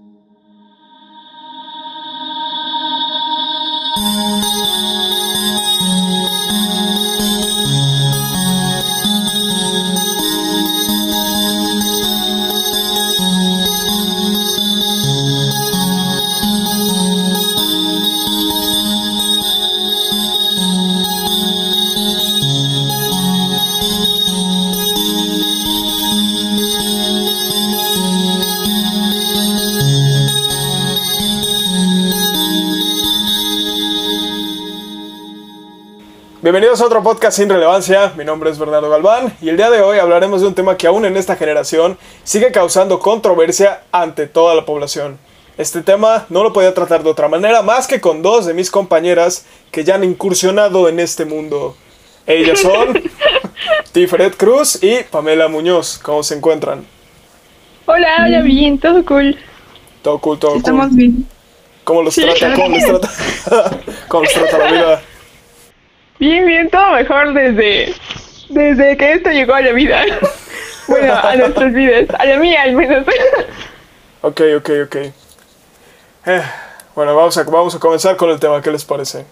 you Bienvenidos a otro podcast sin relevancia, mi nombre es Bernardo Galván y el día de hoy hablaremos de un tema que aún en esta generación sigue causando controversia ante toda la población. Este tema no lo podía tratar de otra manera más que con dos de mis compañeras que ya han incursionado en este mundo. Ellas son Tifred Cruz y Pamela Muñoz. ¿Cómo se encuentran? Hola, hola, bien, todo cool. Todo cool, todo Estamos cool. bien. ¿Cómo los Sí, trata? ¿Cómo les trata? ¿Cómo les trata la vida? Bien, bien, todo mejor desde, desde que esto llegó a la vida. bueno, a nuestras vidas, a la mía al menos. Ok, ok, ok. Eh, bueno, vamos a, vamos a comenzar con el tema, ¿qué les parece?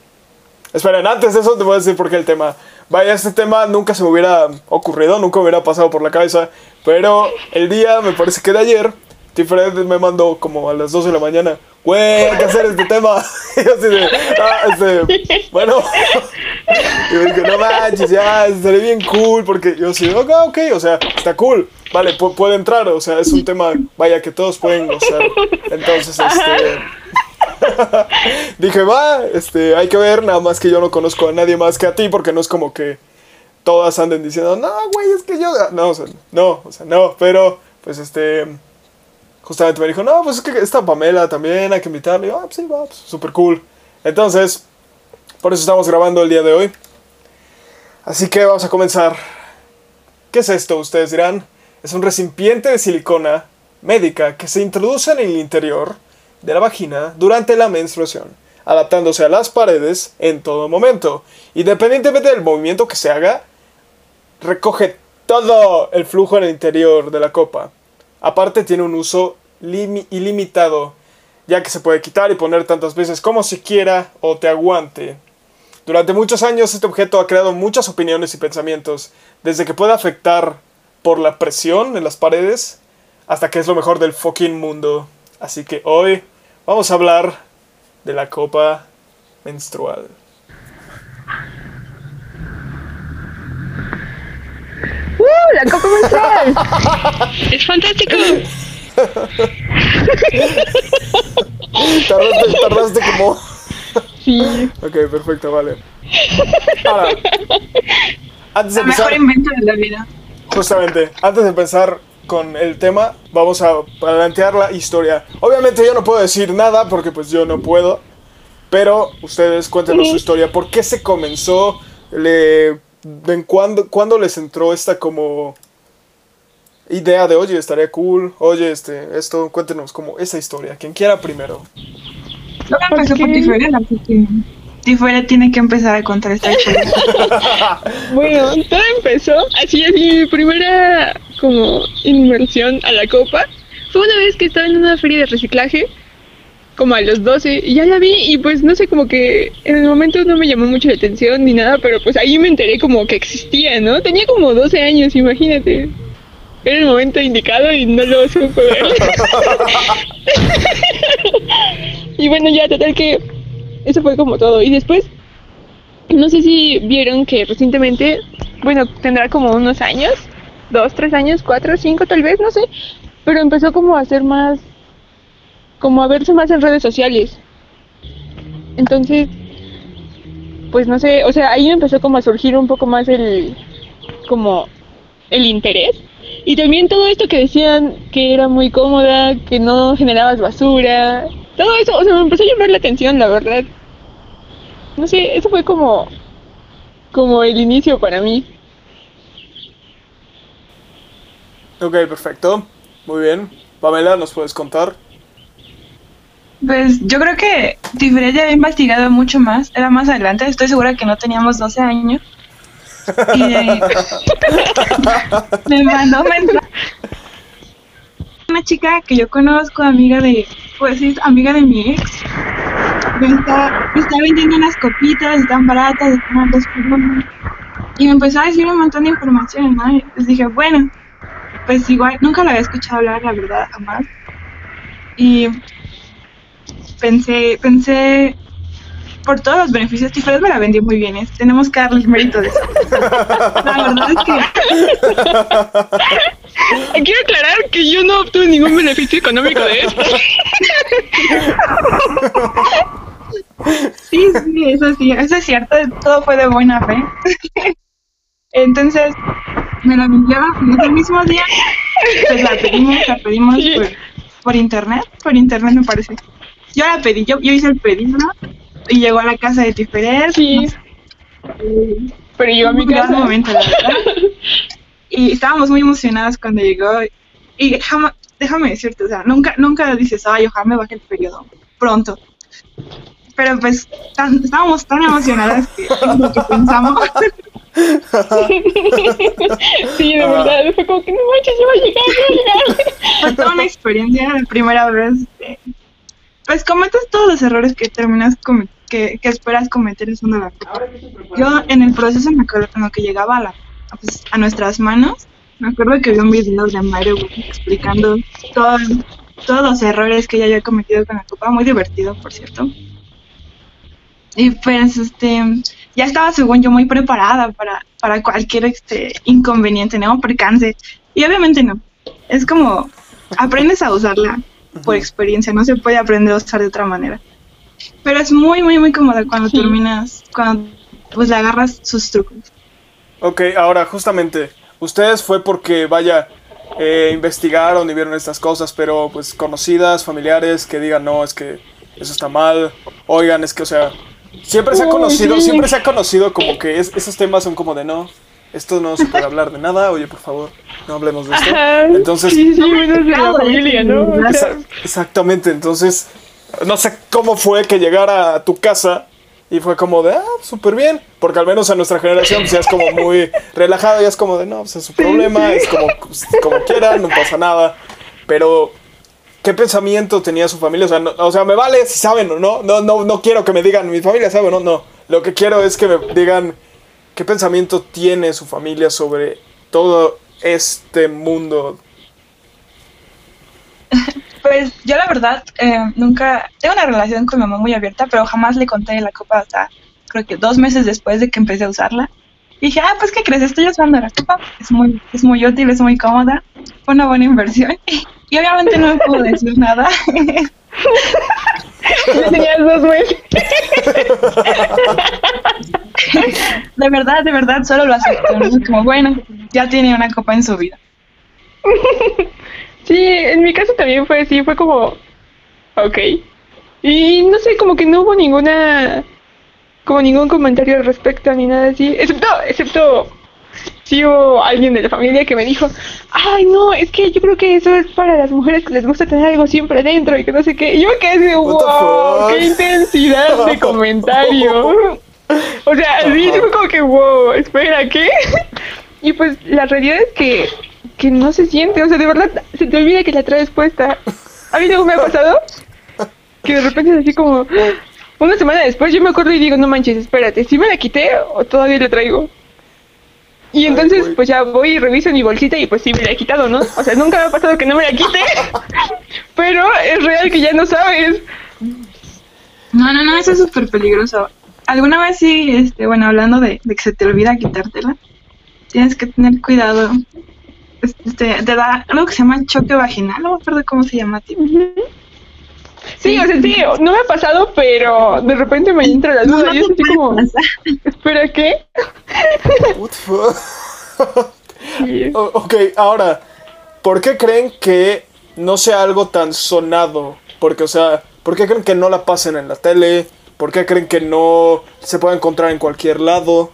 Esperen, antes de eso te voy a decir por qué el tema. Vaya, este tema nunca se me hubiera ocurrido, nunca me hubiera pasado por la cabeza, pero el día, me parece que de ayer, Tifred me mandó como a las 12 de la mañana, güey, hay que hacer este tema. y yo así de, ah, este, bueno. y me dije, no manches, ya, estaría bien cool, porque yo así, ok, ok, o sea, está cool. Vale, pu- puede entrar, o sea, es un tema, vaya, que todos pueden gozar. Entonces, este... Dije, va, este, hay que ver, nada más que yo no conozco a nadie más que a ti, porque no es como que todas anden diciendo, no, güey, es que yo. No, o sea, no, o sea, no, pero, pues este. Justamente me dijo, no, pues es que esta Pamela también hay que invitarle. Y yo, ah, pues sí, va, pues, súper cool. Entonces, por eso estamos grabando el día de hoy. Así que vamos a comenzar. ¿Qué es esto? Ustedes dirán. Es un recipiente de silicona médica que se introduce en el interior de la vagina durante la menstruación, adaptándose a las paredes en todo momento. Independientemente del movimiento que se haga, recoge todo el flujo en el interior de la copa. Aparte tiene un uso limi- ilimitado, ya que se puede quitar y poner tantas veces como se quiera o te aguante. Durante muchos años este objeto ha creado muchas opiniones y pensamientos, desde que puede afectar por la presión en las paredes hasta que es lo mejor del fucking mundo. Así que hoy vamos a hablar de la copa menstrual. ¡Uh, la copa menstrual! Es fantástico. Tardaste, tardaste como... Sí. Ok, perfecto, vale. Ahora, antes de El mejor invento de la vida. justamente, antes de empezar con el tema, vamos a plantear la historia. Obviamente yo no puedo decir nada porque pues yo no puedo, pero ustedes cuéntenos su historia. ¿Por qué se comenzó? Le, ¿En cuándo, cuándo les entró esta como idea de, oye, estaría cool, oye, este, esto? Cuéntenos como esa historia. Quien quiera primero. Todo empezó por Ok. Tiferet, así que Tiferet tiene que empezar a contar esta historia. Bueno, todo empezó así, así, mi primera como inmersión a la copa. Fue una vez que estaba en una feria de reciclaje, como a los 12, y ya la vi y pues no sé, como que en el momento no me llamó mucho la atención ni nada, pero pues ahí me enteré como que existía, ¿no? Tenía como 12 años, imagínate. Era el momento indicado y no lo supe ver. y bueno, ya total que eso fue como todo. Y después no sé si vieron que recientemente, bueno, tendrá como unos años, dos, tres años, cuatro, cinco tal vez, no sé, pero empezó como a hacer más, como a verse más en redes sociales. Entonces, pues no sé, o sea, ahí empezó como a surgir un poco más el, como el interés. Y también todo esto que decían que era muy cómoda, que no generabas basura, todo eso, o sea, me empezó a llamar la atención, la verdad no sé, eso fue como como el inicio para mí. Ok, perfecto. Muy bien. Pamela, ¿nos puedes contar? Pues yo creo que Tiferet ya había investigado mucho más. Era más adelante, estoy segura que no teníamos 12 años. Y me mandó mensaje. una chica que yo conozco, amiga de, pues sí, amiga de mi ex. Me está, vendiendo unas copitas, están baratas, están dos por. Y me empezó a decir un montón de información, ¿no? Y pues dije, bueno, pues igual, nunca la había escuchado hablar, la verdad, jamás. Y pensé, pensé, por todos los beneficios, Tifred me la vendió muy bien, ¿eh? tenemos que darle el mérito de eso. La verdad es que... Quiero aclarar que yo no obtuve ningún beneficio económico de esto. Sí, sí, eso sí, eso es cierto, todo fue de buena fe. Entonces, me la vendió el mismo día, pues la pedimos, la pedimos por, por internet, por internet me parece. Yo la pedí, yo, yo hice el pedido y llegó a la casa de Tiferer. Sí. Pero llegó a mi casa. Momento, la verdad. Y estábamos muy emocionadas cuando llegó. Y jamás, déjame decirte, o sea, nunca, nunca dices, ay, ojalá me baje el periodo pronto. Pero pues tan, estábamos tan emocionadas que que pensamos. sí, de verdad, fue como que no manches, ya va a llegar, va a llegar. Fue toda una experiencia, la primera vez. Pues cometes todos los errores que terminas que, que, esperas cometer una la Yo en el proceso me acuerdo cuando que llegaba a, la, pues, a nuestras manos, me acuerdo que vi un video de Mario explicando todo, todos los errores que ella había cometido con la copa, muy divertido por cierto. Y pues este ya estaba según yo muy preparada para, para cualquier este inconveniente, ¿no? Percance. Y obviamente no. Es como aprendes a usarla por experiencia, no se puede aprender a usar de otra manera. Pero es muy, muy, muy cómoda cuando terminas, cuando pues le agarras sus trucos. Ok, ahora justamente, ustedes fue porque, vaya, eh, investigaron y vieron estas cosas, pero pues conocidas, familiares, que digan, no, es que eso está mal, oigan, es que, o sea, siempre se ha conocido, siempre se ha conocido como que esos temas son como de no, esto no se puede hablar de nada, oye, por favor, no hablemos de esto. Entonces, sí, sí, menos de la familia, ¿no? exactamente, entonces, no sé cómo fue que llegara a tu casa y fue como de, ah, súper bien, porque al menos a nuestra generación pues, ya es como muy relajado, ya es como de, no, pues es su problema, es como, pues, como quieran, no pasa nada, pero... ¿Qué pensamiento tenía su familia? O sea, o sea, me vale si saben o no. No, no, no quiero que me digan mi familia sabe o no. No. Lo que quiero es que me digan ¿Qué pensamiento tiene su familia sobre todo este mundo? Pues yo la verdad eh, nunca tengo una relación con mi mamá muy abierta, pero jamás le conté la copa hasta creo que dos meses después de que empecé a usarla. Y dije, ah, pues ¿qué crees? Estoy usando la copa, es muy, es muy útil, es muy cómoda, fue una buena inversión. Y obviamente no me puedo decir nada. tenías dos de verdad, de verdad, solo lo acepto. Como, bueno, ya tiene una copa en su vida. Sí, en mi caso también fue así, fue como, ok. Y no sé, como que no hubo ninguna, como ningún comentario al respecto ni nada así, excepto, excepto sí hubo alguien de la familia que me dijo, ay no, es que yo creo que eso es para las mujeres que les gusta tener algo siempre dentro y que no sé qué. Y yo me quedé así, wow, qué intensidad de comentario. O sea, así fue como que, wow, espera, ¿qué? Y pues la realidad es que, que no se siente, o sea, de verdad, se te olvida que la traes puesta. A mí luego me ha pasado que de repente es así como, una semana después yo me acuerdo y digo, no manches, espérate, ¿si me la quité o todavía la traigo? Y entonces, pues ya voy y reviso mi bolsita y pues sí me la he quitado, ¿no? O sea, nunca me ha pasado que no me la quite, pero es real que ya no sabes. No, no, no, eso es súper peligroso alguna vez sí, este, bueno, hablando de, que se te olvida quitártela, tienes que tener cuidado. Este, te da algo que se llama choque vaginal, no me acuerdo cómo se llama, tío. Sí, o sea, sí, no me ha pasado, pero de repente me entra la duda y es así como, ¿espera qué? ok, ahora, ¿por qué creen que no sea algo tan sonado? Porque, o sea, ¿por qué creen que no la pasen en la tele? ¿Por qué creen que no se puede encontrar en cualquier lado?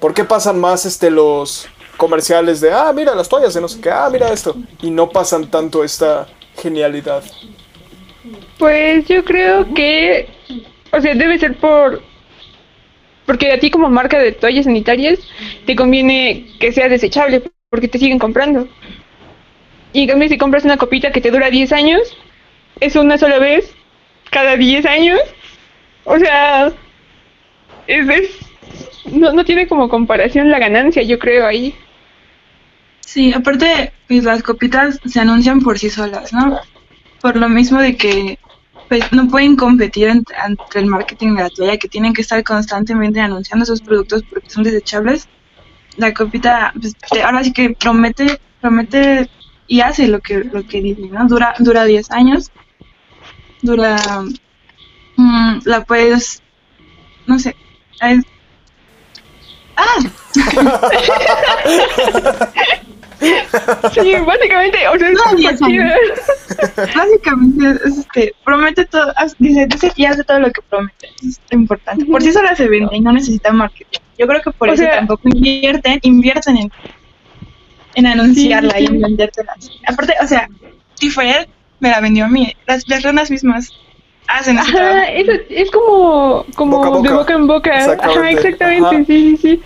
¿Por qué pasan más este los comerciales de, ah, mira las toallas de no sé qué, ah, mira esto? Y no pasan tanto esta genialidad. Pues yo creo que, o sea, debe ser por... Porque a ti como marca de toallas sanitarias te conviene que sea desechable porque te siguen comprando. Y en si compras una copita que te dura 10 años, es una sola vez cada 10 años. O sea, es, es no, no tiene como comparación la ganancia, yo creo ahí. Sí, aparte, pues las copitas se anuncian por sí solas, ¿no? Por lo mismo de que pues no pueden competir ant- ante el marketing de la toalla, que tienen que estar constantemente anunciando sus productos porque son desechables. La copita, pues, te- ahora sí que promete, promete y hace lo que lo que dice, ¿no? Dura dura 10 años, dura, mm, la puedes, no sé, es- ah, Sí, básicamente, o sea, es No, como 10 años. cualquiera. Básicamente, es, este, promete todo, dice, dice y hace todo lo que promete. Eso es lo importante. Por sí sola se vende y no necesita marketing. Yo creo que por O eso sea- tampoco invierten, invierten en, en anunciarla Sí, sí, y en vendértela. Aparte, o sea, Tifaret me la vendió a mí. Las, las renas mismas hacen ese. Ajá, es, es como, como Boca boca. de boca en boca. Exactamente. Ajá, exactamente, Ajá. sí, sí, sí.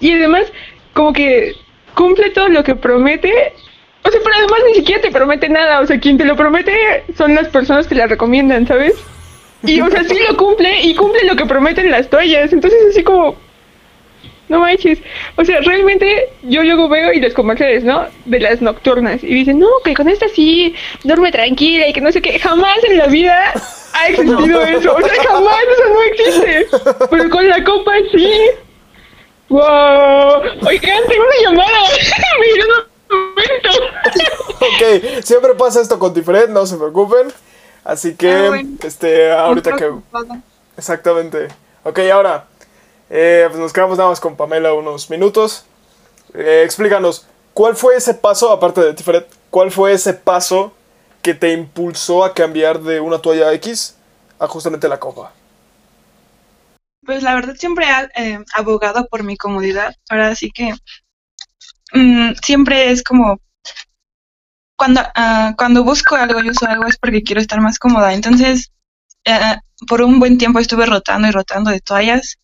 Y además, como que cumple todo lo que promete. O sea, pero además ni siquiera te promete nada. O sea, quien te lo promete son las personas que la recomiendan, ¿sabes? Y, o sea, sí lo cumple y cumple lo que prometen las toallas. Entonces, así como, no manches. O sea, realmente yo luego veo y los comerciales, ¿no? De las nocturnas. Y dicen, no, que con esta sí, duerme tranquila y que no sé qué. Jamás en la vida ha existido eso. O sea, jamás eso no existe. Pero con la copa sí. ¡Wow! Oigan, tengo una llamada. Mira, un momento. Ok, siempre pasa esto con Tifred, no se preocupen. Así que, Ah, bueno. este, ahorita que... Exactamente. Ok, ahora, eh, pues nos quedamos nada más con Pamela unos minutos. Eh, explícanos, ¿cuál fue ese paso, aparte de Tiferet, cuál fue ese paso que te impulsó a cambiar de una toalla X a justamente la copa? Pues la verdad siempre he eh, abogado por mi comodidad. Ahora sí que mm, siempre es como cuando ah, cuando busco algo y uso algo es porque quiero estar más cómoda. Entonces eh, por un buen tiempo estuve rotando y rotando de toallas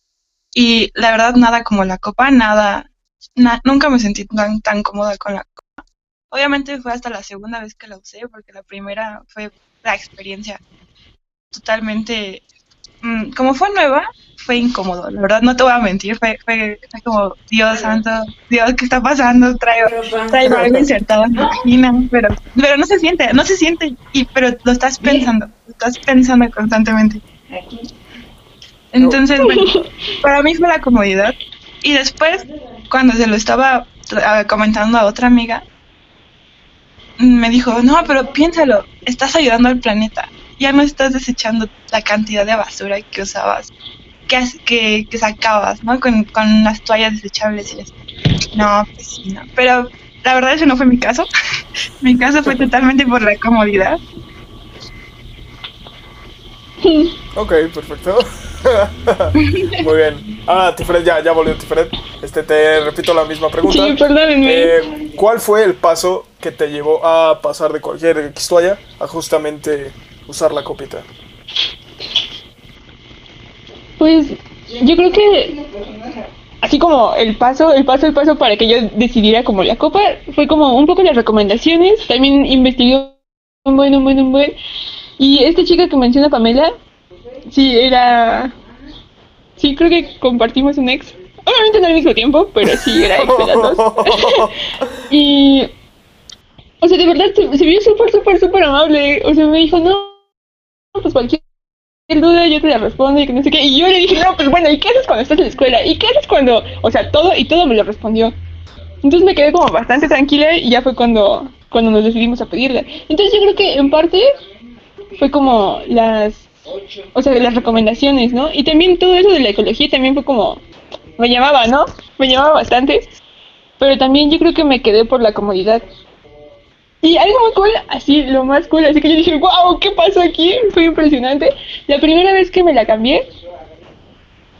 y la verdad nada como la copa, nada, na- nunca me sentí tan tan cómoda con la copa. Obviamente fue hasta la segunda vez que la usé porque la primera fue la experiencia totalmente mm, como fue nueva, fue incómodo, la verdad, no te voy a mentir, fue, fue, fue como, Dios santo, Dios, ¿qué está pasando? Traigo, traigo algo insertado en la vagina, pero, pero no se siente, no se siente, y, pero lo estás pensando, lo estás pensando constantemente. Entonces, bueno, para mí fue la comodidad, y después, cuando se lo estaba ah, comentando a otra amiga, me dijo, no, pero piénsalo, estás ayudando al planeta, ya no estás desechando la cantidad de basura que usabas, que, que, que sacabas, ¿no? Con, con las toallas desechables y eso. No, pues sí, no. Pero la verdad ese no fue mi caso. mi caso fue totalmente por la comodidad. Ok, perfecto. Muy bien. Ah, Tiferet, ya, ya volvió Tiferet. Este, te repito la misma pregunta. Sí, perdónenme. Eh, ¿Cuál fue el paso que te llevó a pasar de cualquier X toalla a justamente usar la copita? Pues yo creo que así como el paso, el paso, el paso para que yo decidiera como la copa fue como un poco las recomendaciones. También investigué un buen, un buen, un buen. Y esta chica que menciona Pamela, sí, era... Sí, creo que compartimos un ex. Obviamente no al mismo tiempo, pero sí, era ex de las dos. y... O sea, de verdad, se, se vio súper, súper, súper amable. O sea, me dijo, no, pues cualquier duda yo te la respondo y que no sé qué. Y yo le dije, no, pues bueno, ¿y qué haces cuando estás en la escuela? ¿Y qué haces cuando...? O sea, todo y todo me lo respondió. Entonces me quedé como bastante tranquila y ya fue cuando, cuando nos decidimos a pedirla. Entonces yo creo que en parte fue como las... O sea, las recomendaciones, ¿no? Y también todo eso de la ecología también fue como... Me llamaba, ¿no? Me llamaba bastante. Pero también yo creo que me quedé por la comodidad. Y algo muy cool, así, lo más cool, así que yo dije, wow, ¿qué pasó aquí? Fue impresionante. La primera vez que me la cambié,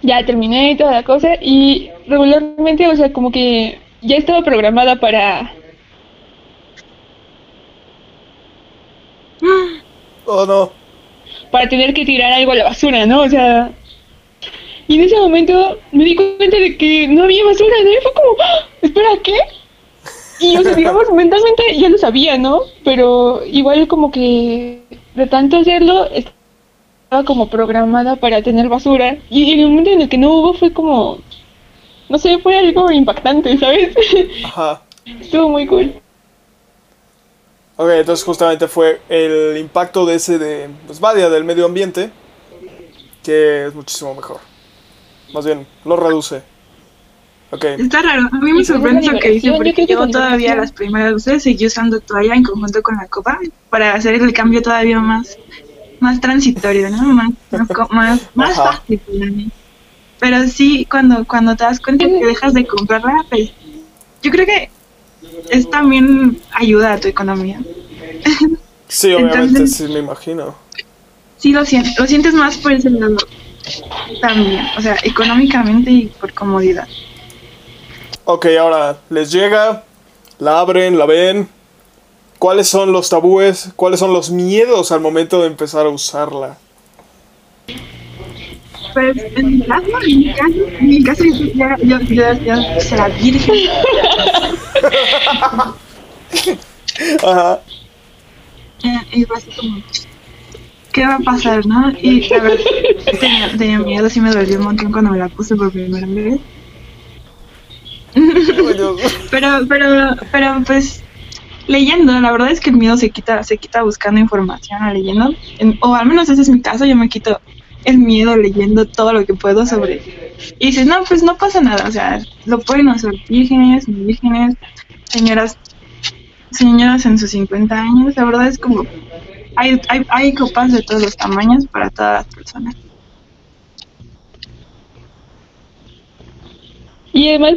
ya terminé y toda la cosa, y regularmente, o sea, como que ya estaba programada para... Oh, no. para tener que tirar algo a la basura, ¿no? O sea... Y en ese momento me di cuenta de que no había basura, ¿no? Y fue como, ¡Ah! espera, ¿qué? Y, o sea, digamos, mentalmente ya lo sabía, ¿no? Pero igual como que de tanto hacerlo, estaba como programada para tener basura. Y en el momento en el que no hubo fue como, no sé, fue algo impactante, ¿sabes? Ajá. Estuvo muy cool. Ok, entonces justamente fue el impacto de ese de, pues vaya, del medio ambiente, que es muchísimo mejor. Más bien, lo reduce. Está raro, a mí me sorprende lo que dice, yo porque yo todavía las primeras veces seguí usando toalla en conjunto con la copa para hacer el cambio todavía más, más transitorio, ¿no? Más, más, más, fácil para mí. Pero sí, cuando, cuando te das cuenta que dejas de comprarla, pues yo creo que es también ayuda a tu economía. sí, obviamente, Entonces- sí me imagino. Sí, lo sientes, lo sientes más por ese lado también, o sea, económicamente y por comodidad. Ok, ahora les llega, la abren, la ven. ¿Cuáles son los tabúes? ¿Cuáles son los miedos al momento de empezar a usarla? Pues en mi caso, en mi caso, en mi caso yo, ya- yo, yo, yo será virgen. Ajá. Eh, y fue así como, ¿qué va a pasar, no? Y la verdad, tenía, tenía miedo, sí me dolió un montón cuando me la puse por primera vez. Pero, pero, pero pues leyendo, la verdad es que el miedo se quita, se quita buscando información o leyendo. En- o al menos ese es mi caso, yo me quito el miedo leyendo todo lo que puedo sobre. Y dices, no, pues no pasa nada, o sea, lo pueden usar vírgenes, vírgenes, señoras, señoras en sus 50 años, la verdad es como, hay, hay, hay copas de todos los tamaños para todas las personas. Y además,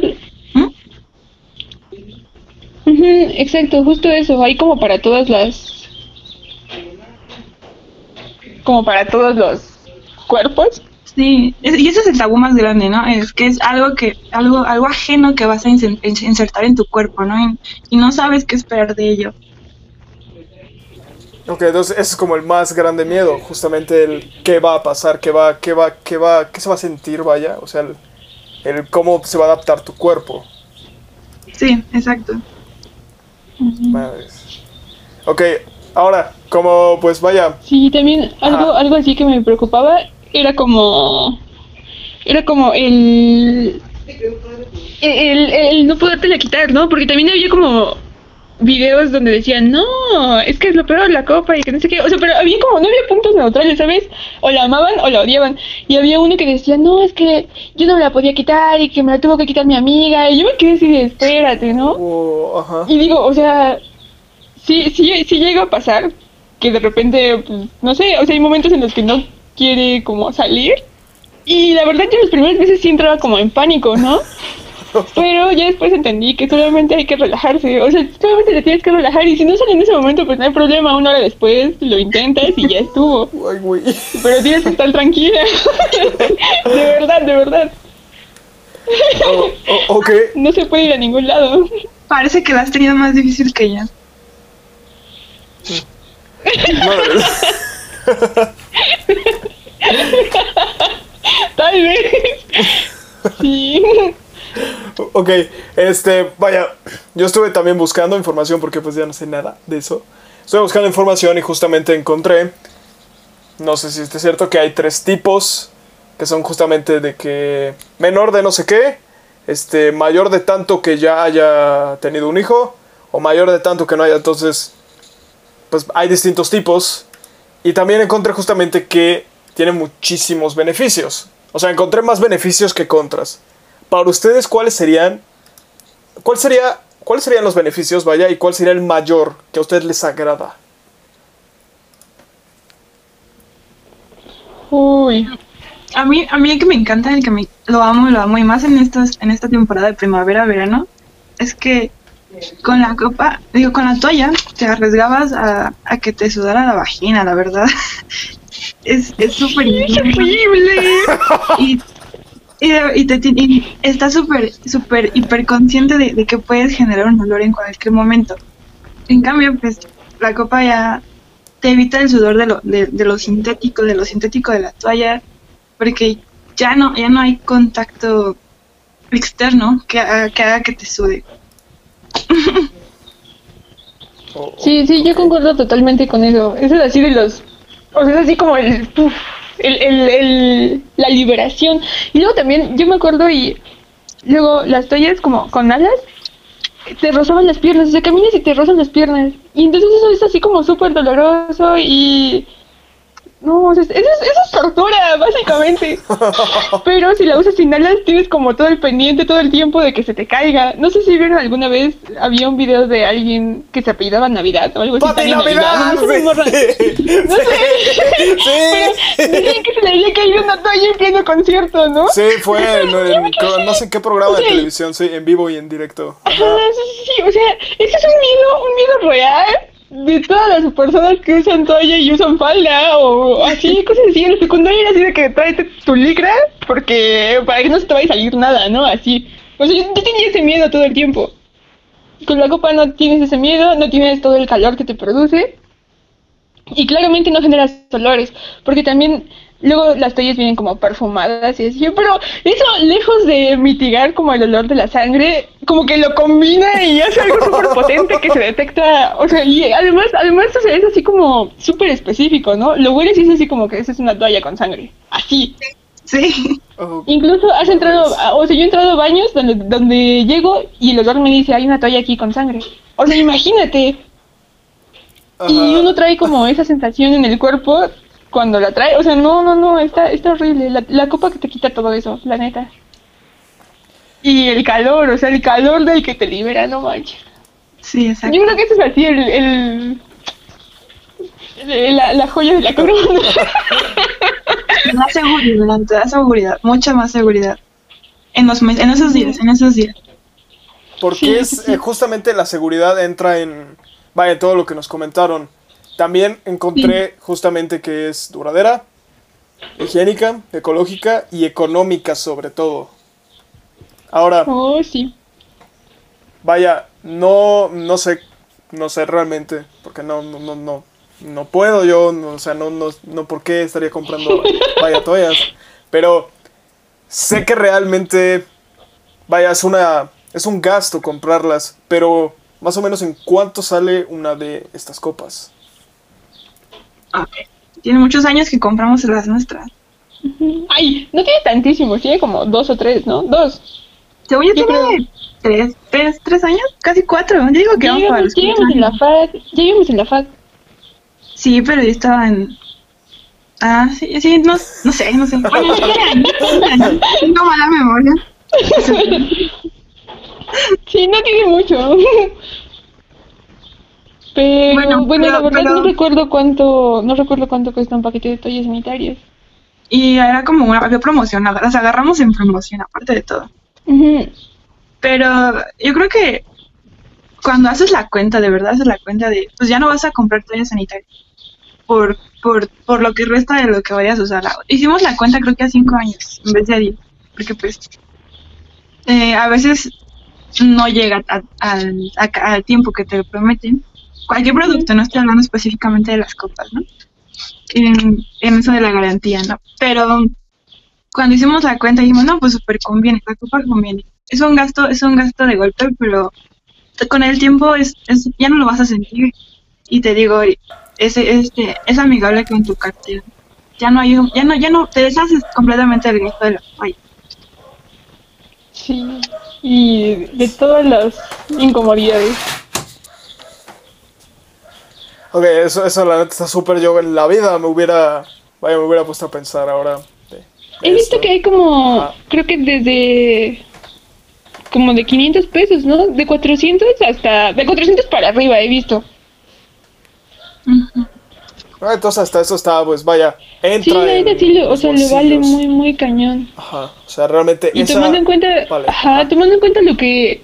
¿Mm? ujú, exacto, justo eso, hay como para todas las, como para todos los cuerpos. Sí, y ese es el tabú más grande, ¿no? Es que es algo que algo algo ajeno que vas a insertar en tu cuerpo, ¿no? Y, y no sabes qué esperar de ello. Ok, entonces ese es como el más grande miedo, justamente el qué va a pasar, qué va, qué va, qué va, qué se va a sentir, vaya, o sea, el, el cómo se va a adaptar tu cuerpo. Sí, exacto. Madres. Ok, ahora, como pues vaya, Sí, también algo, Ajá. algo así que me preocupaba era como, era como el, el, el no podértela quitar, ¿no? Porque también había como videos donde decían, no, es que es lo peor la copa y que no sé qué, o sea, pero había como, no había puntos neutrales, ¿sabes? O la amaban o la odiaban. Y había uno que decía, no, es que yo no me la podía quitar y que me la tuvo que quitar mi amiga. Y yo me quedé así de, espérate, ¿no? oh, ajá, Y digo, o sea, sí, sí, sí llega a pasar que de repente, pues, no sé, o sea, hay momentos en los que no quiere como salir. Y la verdad yo las primeras veces sí entraba como en pánico, ¿no? Pero ya después entendí que solamente hay que relajarse, o sea, solamente te tienes que relajar y si no sale en ese momento, pues no hay problema, una hora después lo intentas y ya estuvo. ay, güey. Pero tienes que estar tranquila. de verdad, de verdad. Oh, oh, ok, No se puede ir a ningún lado. Parece que la has tenido más difícil que ella. Tal vez. Sí. Ok, este, vaya, yo estuve también buscando información porque pues ya no sé nada de eso. Estuve buscando información y justamente encontré, no sé si este es cierto, que hay tres tipos que son justamente de que menor de no sé qué, este, mayor de tanto que ya haya tenido un hijo o mayor de tanto que no haya. Entonces, pues hay distintos tipos y también encontré justamente que tiene muchísimos beneficios. O sea, encontré más beneficios que contras. Para ustedes, ¿cuáles serían? ¿Cuál sería, ¿Cuáles serían los beneficios, vaya, y cuál sería el mayor que a ustedes les agrada? Uy. A mí, a mí el que me encanta, el que me, lo amo, lo amo, y más en, estos, en esta temporada de primavera-verano, es que con la copa, digo, con la toalla, te arriesgabas a, a que te sudara la vagina, la verdad. Es es súper ¡Es horrible! y, y, y te, y súper, súper hiper consciente de, que puedes generar un olor en cualquier momento. En cambio, pues la copa ya te evita el sudor de lo, de, lo sintético, de lo sintético de la toalla, porque ya no, ya no hay contacto externo que que, haga que te sude. Sí, sí, yo concuerdo totalmente con eso. Eso es así de los... O sea, es así como el... el, el, el- la liberación. Y luego también, yo me acuerdo y... Luego las toallas como con alas te rozaban las piernas, o sea, caminas y te rozan las piernas. Y entonces eso es así como súper doloroso y... No, eso es, eso es tortura, básicamente. Pero si la usas sin alas, tienes como todo el pendiente todo el tiempo de que se te caiga. No sé si vieron alguna vez, había un video de alguien que se apellidaba Navidad o algo así. ¡Pati Tania Navidad! no sé, No sé. Pero decían que se le había caído una toalla en pleno concierto, ¿no? Sí, fue en, no sé en qué programa de televisión, sí, en vivo y en directo. Sí, sí, sí, o sea, ese es un miedo, un miedo real de todas las personas que usan toalla y usan falda o así, cosas así. En la secundaria era así de que tráete tu licra porque para que no se te vaya a salir nada, ¿no? Así. O sea, yo, yo tenía ese miedo todo el tiempo. Con la copa no tienes ese miedo, no tienes todo el calor que te produce. Y claramente no generas olores, porque también luego las toallas vienen como perfumadas y así, pero eso lejos de mitigar como el olor de la sangre, como que lo combina y hace algo súper potente que se detecta, o sea, y además, además o sea, es así como súper específico, ¿no? Lo hueles y es así como que esa es una toalla con sangre, así. Sí. Oh, Incluso has entrado, a- o sea, yo he entrado a baños donde, donde llego y el olor me dice, hay una toalla aquí con sangre. O sea, imagínate, y uno trae como esa sensación en el cuerpo cuando la trae. O sea, no, no, no, está, está horrible. La, la copa que te quita todo eso, la neta. Y el calor, o sea, el calor del que te libera, no manches. Sí, exacto. Yo creo que eso es así el... el la, la joya de la corona. Te da seguridad, te da seguridad, mucha más seguridad. En, los, mes- en esos días, en esos días. Porque Sí, es sí. eh, justamente la seguridad entra en, vaya, todo lo que nos comentaron. También encontré justamente que es duradera, higiénica, ecológica y económica sobre todo. Ahora, Oh, sí. vaya, no, no sé, no sé realmente, porque no, no, no, no, no puedo yo, no, o sea, no, no, no, ¿por qué estaría comprando, vaya, toallas? Pero sé que realmente, vaya, es una, es un gasto comprarlas, pero más o menos en cuánto sale una de estas copas. Ok. Tiene muchos años que compramos las nuestras. Ay, no tiene tantísimo, tiene como dos o tres, ¿no? Dos. Según yo, Yo tiene tres, tres, tres años, casi cuatro. Yo digo que vamos para los en la años. FAD, llegamos en la FAD. Sí, pero yo estaba en... Ah, sí, sí, no, no sé, no sé. Bueno, tengo mala memoria. Sí, no tiene mucho. Pero Bueno, bueno, la verdad pero- no recuerdo cuánto, no recuerdo cuánto cuesta un paquete de toallas sanitarias. Y era como una, había promoción, las agarramos en promoción, aparte de todo. Pero yo creo que cuando haces la cuenta, de verdad haces la cuenta de, pues ya no vas a comprar toallas sanitarias por, por, por lo que resta de lo que vayas a usar. Hicimos la cuenta creo que a cinco años en vez de a diez, porque pues eh, a veces no llega a- al, a- al tiempo que te prometen. Cualquier producto, no estoy hablando específicamente de las copas, ¿no? En, eso de la garantía, ¿no? Pero cuando hicimos la cuenta dijimos, no, pues súper conviene, la copa conviene. Es un gasto, es un gasto de golpe, pero con el tiempo es, es ya no lo vas a sentir. Y te digo, ese, este, es amigable con tu cartera. Ya no hay, un- ya no, ya no, te deshaces completamente del gasto de la toalla. Sí. Y de todas las incomodidades. Ok, eso, eso la neta está súper yo en la vida me hubiera, vaya, me hubiera puesto a pensar ahora. He visto que hay como, creo que desde como de 500 pesos, ¿no? De 400 hasta, de 400 para arriba he visto. Ah, entonces hasta eso está, pues vaya, entra Sí, la neta sí, lo- o sea, le vale muy, muy cañón. Ajá, o sea, realmente Y esa... tomando en cuenta, Vale, ajá. tomando en cuenta lo que,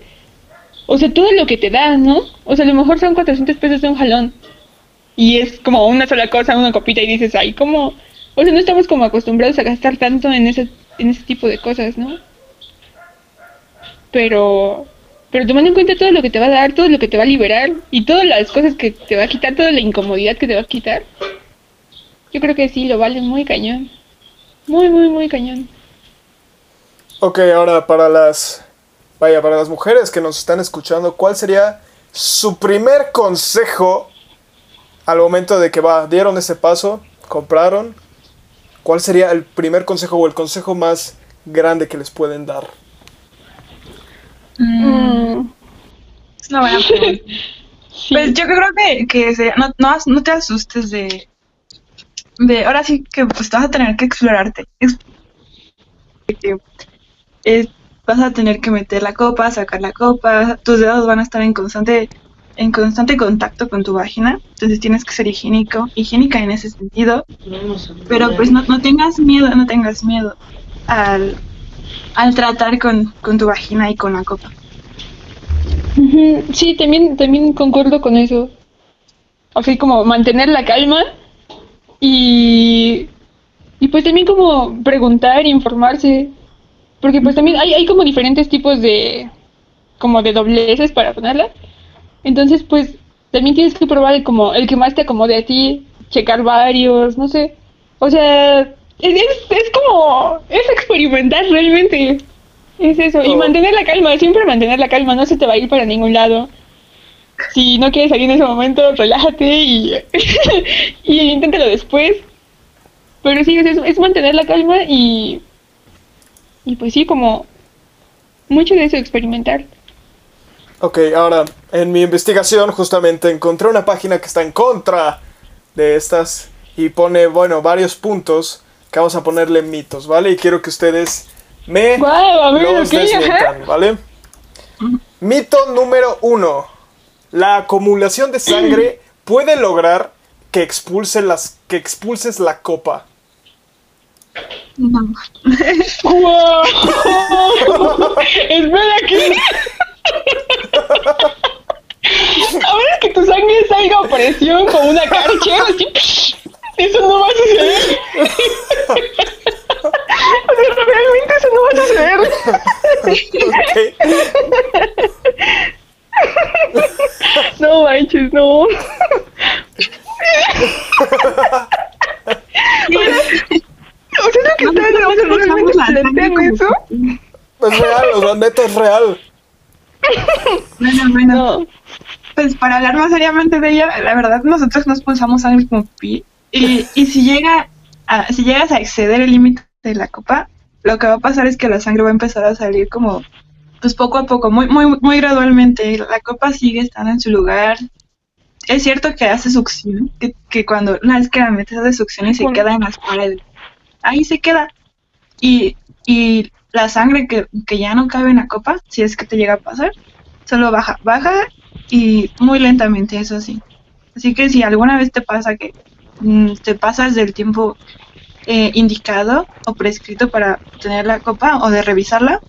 o sea, todo lo que te da, ¿no? O sea, a lo mejor son 400 pesos de un jalón. Y es como una sola cosa, una copita y dices, ay, ¿cómo? O sea, no estamos como acostumbrados a gastar tanto en ese, en ese tipo de cosas, ¿no? Pero, pero tomando en cuenta todo lo que te va a dar, todo lo que te va a liberar y todas las cosas que te va a quitar, toda la incomodidad que te va a quitar, yo creo que sí, lo vale muy cañón. Muy, muy, muy cañón. Ok, ahora para las vaya, para las mujeres que nos están escuchando, ¿cuál sería su primer consejo al momento de que va, dieron ese paso, compraron? ¿Cuál sería el primer consejo o el consejo más grande que les pueden dar? Mm, Es una buena pregunta. sí. Pues yo creo que, que se- no, no, no te asustes de, de... Ahora sí que pues vas a tener que explorarte. Ex- que, eh, vas a tener que meter la copa, sacar la copa, tus dedos van a estar en constante en constante contacto con tu vagina, entonces tienes que ser higiénico, higiénica en ese sentido, pero pues no, no tengas miedo, no tengas miedo al, al tratar con, con tu vagina y con la copa. Sí, también, también concuerdo con eso. Así como mantener la calma y, y pues también como preguntar, informarse. Porque pues también hay, hay como diferentes tipos de, como de dobleces para ponerla. Entonces pues también tienes que probar el, como el que más te acomode a ti, checar varios, no sé. O sea, es, es, como, es experimentar realmente. Es eso, y Oh. mantener la calma, siempre mantener la calma, no se te va a ir para ningún lado. Si no quieres salir en ese momento, relájate y, y inténtalo después. Pero sí, es, es mantener la calma y, y pues sí, como mucho de eso, experimentar. Ok, ahora, en mi investigación justamente encontré una página que está en contra de estas y pone, bueno, varios puntos que vamos a ponerle mitos, ¿vale? Y quiero que ustedes me ver, los desmientan, ¿vale? Mito número uno. La acumulación de sangre puede lograr que, expulse las, que expulses la copa. No. ¡Wow! Espera que. Ahora que tu sangre salga a presión como una carcha, así. Eso no va a suceder. O sea, realmente eso no va a suceder. No manches, no. O sea, lo que No, está no, no, no, no, realmente plantean eso. Es real, o sea, neta es real. Bueno, bueno, No. pues para hablar más seriamente de ella, la verdad nosotros nos pulsamos sangre como pi y, y si llega a, si llegas a exceder el límite de la copa, lo que va a pasar es que la sangre va a empezar a salir como pues poco a poco, muy muy muy gradualmente. La copa sigue estando en su lugar. Es cierto que hace succión, que, que cuando una vez que la metes hace succión y se queda en las paredes. Ahí se queda. Y, y la sangre que, que ya no cabe en la copa, si es que te llega a pasar, solo baja, baja y muy lentamente, eso sí. Así que si alguna vez te pasa que mm, te pasas del tiempo eh, indicado o prescrito para tener la copa o de revisarla,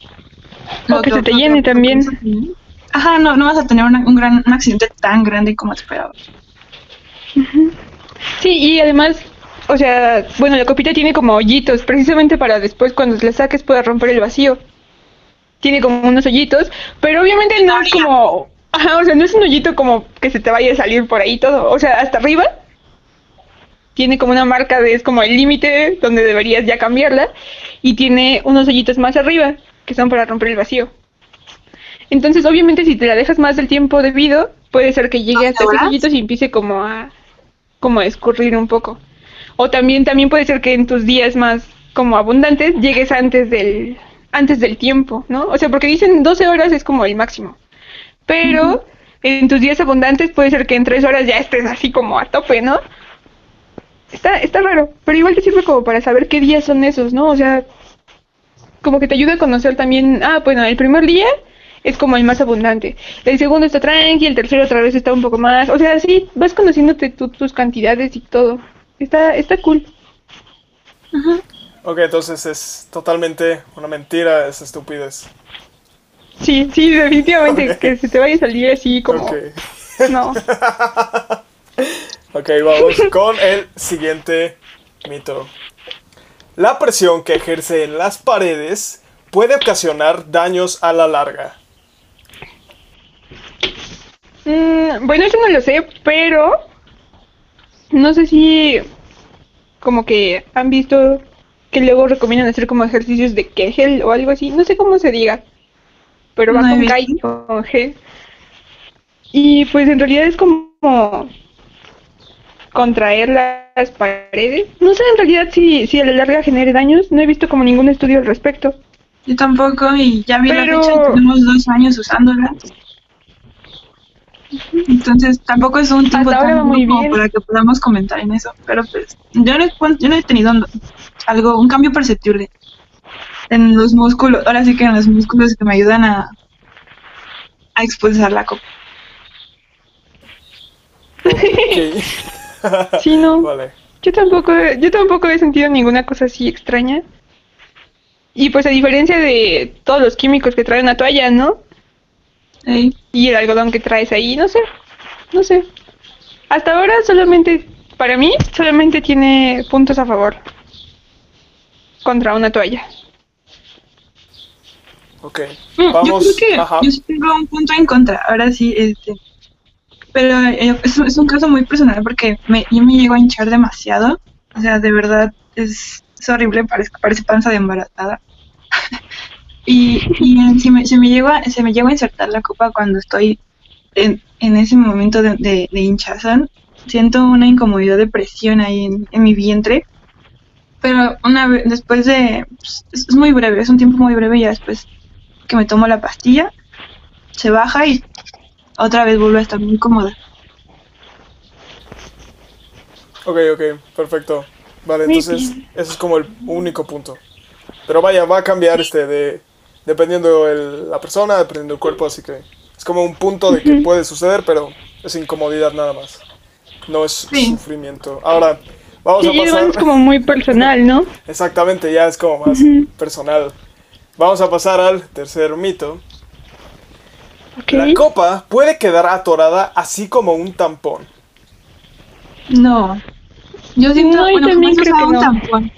O que se te llene también. Ajá, no, no vas a tener una- un gran un accidente tan grande como esperabas. Sí, y además, o sea, bueno, la copita tiene como hoyitos, precisamente para después cuando la saques pueda romper el vacío. Tiene como unos hoyitos, pero obviamente no es como, ajá, o sea, no es un hoyito como que se te vaya a salir por ahí todo, o sea, hasta arriba tiene como una marca de, es como el límite donde deberías ya cambiarla, y tiene unos hoyitos más arriba, que son para romper el vacío. Entonces, obviamente, si te la dejas más del tiempo debido, puede ser que llegue hasta esos hoyitos y empiece como a como a escurrir un poco. O también también puede ser que en tus días más como abundantes llegues antes del antes del tiempo, ¿no? O sea, porque dicen 12 horas es como el máximo. Pero en tus días abundantes puede ser que en 3 horas ya estés así como a tope, ¿no? Está está raro, pero igual te sirve como para saber qué días son esos, ¿no? O sea, como que te ayuda a conocer también, ah, bueno, el primer día es como el más abundante. El segundo está tranqui, el tercero otra vez está un poco más. O sea, sí, vas conociéndote tus cantidades y todo. Está, está cool. Ok, entonces es totalmente una mentira, es estupidez. Sí, sí, definitivamente. Que se te vaya a salir así como. Ok. No. Ok, vamos con el siguiente mito. La presión que ejerce en las paredes puede ocasionar daños a la larga. Mm, bueno, eso no lo sé, pero. No sé si. Como que han visto que luego recomiendan hacer como ejercicios de Kegel o algo así. No sé cómo se diga. pero va No con K y con G. Y pues en realidad es como contraer las paredes. No sé en realidad si, si a la larga genere daños, no he visto como ningún estudio al respecto. Yo tampoco, y ya vi Pero- la fecha y tenemos dos años usándola. Entonces tampoco es un tiempo Hasta tan muy bien. para que podamos comentar en eso. Pero pues yo no, he, yo no he tenido un- algo, un cambio perceptible en los músculos. Ahora sí que en los músculos que me ayudan a, a expulsar la copa. Ok. Sí, no. vale. Yo tampoco, yo tampoco he sentido ninguna cosa así extraña. Y pues a diferencia de todos los químicos que trae una toalla, ¿no? Y el algodón que traes ahí, no sé, no sé. Hasta ahora solamente, para mí, solamente tiene puntos a favor contra una toalla. Ok. Mm, Vamos. Yo creo que Ajá. yo sí tengo un punto en contra, ahora sí, este. Pero eh, es, es un caso muy personal porque me, yo me llego a hinchar demasiado. O sea, de verdad es, es horrible, parece, parece panza de embarazada. y y se, me, se, me llegó a, se me llegó a insertar la copa cuando estoy en, en ese momento de, de, de hinchazón. Siento una incomodidad de presión ahí en, en mi vientre. Pero una vez, después de... pues, es, muy breve, es un tiempo muy breve y ya después que me tomo la pastilla, se baja y otra vez vuelvo a estar muy cómoda. Ok, ok, perfecto. Vale, entonces ese es como el único punto. Pero vaya, va a cambiar este de dependiendo el, la persona, dependiendo el cuerpo, así que es como un punto de que puede suceder, pero es incomodidad nada más. No es Sí. sufrimiento. Ahora, vamos Sí, a pasar. es como muy personal, ¿no? Exactamente, ya es como más personal. Vamos a pasar al tercer mito. La copa puede quedar atorada así como un tampón. No. Yo siento, No, yo bueno, también creo que un no. tampón.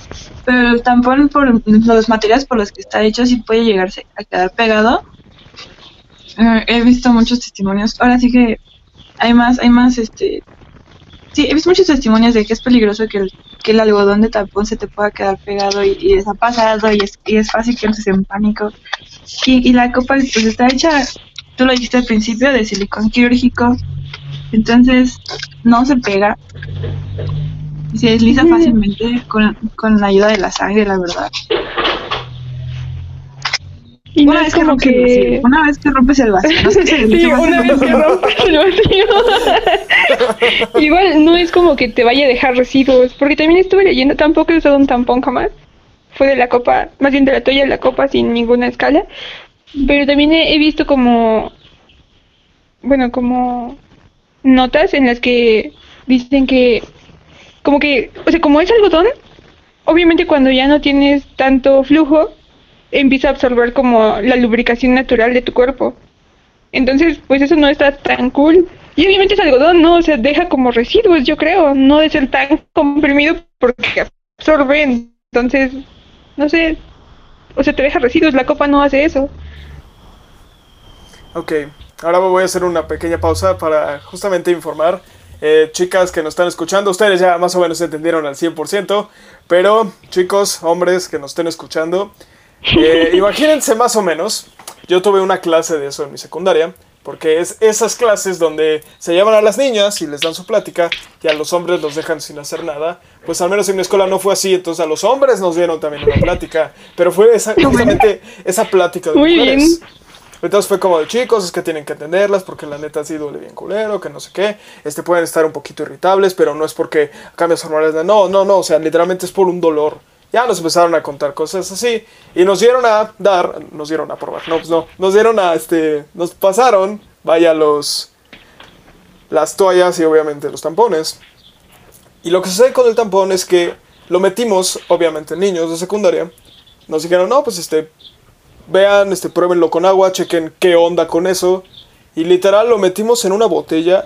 Pero el tampón, por los materiales por los que está hecho, sí puede llegarse a quedar pegado. Eh, he visto muchos testimonios. Ahora sí que hay más, hay más, este... Sí, he visto muchos testimonios de que es peligroso que el, que el algodón de tampón se te pueda quedar pegado y, y les ha pasado y es, y es fácil que entres en pánico. Y, y la copa pues está hecha, tú lo dijiste al principio, de silicón quirúrgico. Entonces no se pega. Y se desliza fácilmente con, con la ayuda de la sangre, la verdad. Y una, vez que rompes el vacío, una vez que rompes el vacío, no es que se Sí, desliza una vez que rompes el vacío. Igual no es como que te vaya a dejar residuos, porque también estuve leyendo, tampoco he usado un tampón jamás. Fue de la copa, más bien de la toalla de la copa sin ninguna escala. Pero también he, he visto como, bueno, como notas en las que dicen que, como que, o sea, como es algodón, obviamente cuando ya no tienes tanto flujo, empieza a absorber como la lubricación natural de tu cuerpo. Entonces, pues eso no está tan cool. Y obviamente es algodón, ¿no? O sea, deja como residuos, yo creo. No de ser tan comprimido porque absorbe. Entonces, no sé. O sea, te deja residuos. La copa no hace eso. Ok, ahora voy a hacer una pequeña pausa para justamente informar. Eh, chicas que nos están escuchando, ustedes ya más o menos entendieron al 100%, pero chicos, hombres que nos estén escuchando, eh, imagínense más o menos, yo tuve una clase de eso en mi secundaria, porque es esas clases donde se llaman a las niñas y les dan su plática y a los hombres los dejan sin hacer nada. Pues al menos en mi escuela no fue así, entonces a los hombres nos dieron también una plática, pero fue esa, justamente esa plática de Muy mujeres. bien. Entonces fue como de chicos, es que tienen que entenderlas porque la neta sí duele bien culero, que no sé qué. Este pueden estar un poquito irritables, pero no es porque cambios hormonales. de- No, no, no, o sea, literalmente es por un dolor. Ya nos empezaron a contar cosas así y nos dieron a dar, nos dieron a probar, no, pues no, nos dieron a, este, nos pasaron, vaya, los, las toallas y obviamente los tampones. Y lo que sucede con el tampón es que lo metimos, obviamente, niños de secundaria. Nos dijeron, no, pues este, vean, este, pruébenlo con agua, chequen qué onda con eso. Y literal lo metimos en una botella.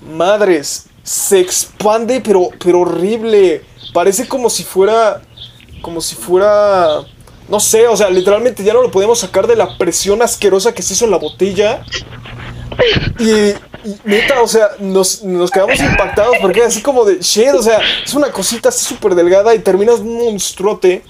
Madres, se expande, pero, pero horrible. Parece como si fuera, como si fuera, no sé, o sea, literalmente ya no lo podíamos sacar de la presión asquerosa que se hizo en la botella. Y, y neta, o sea, nos, nos quedamos impactados porque así como de shit, o sea, es una cosita así súper delgada y terminas un monstruote.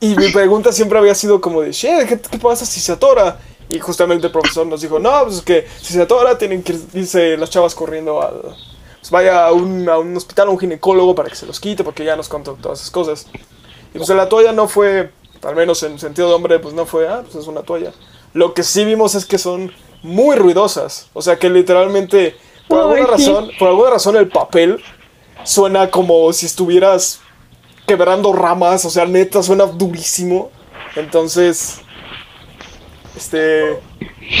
Y mi pregunta siempre había sido como de, shit, ¿qué, qué pasa si se atora? Y justamente el profesor nos dijo, no, pues es que si se atora tienen que irse las chavas corriendo al... Pues vaya a un, a un hospital, a un ginecólogo para que se los quite porque ya nos contó todas esas cosas. Y pues la toalla no fue, al menos en sentido de hombre, pues no fue, ah, pues es una toalla. Lo que sí vimos es que son muy ruidosas. O sea que literalmente, por alguna razón, por alguna razón el papel suena como si estuvieras quebrando ramas. O sea, neta, suena durísimo. Entonces, este,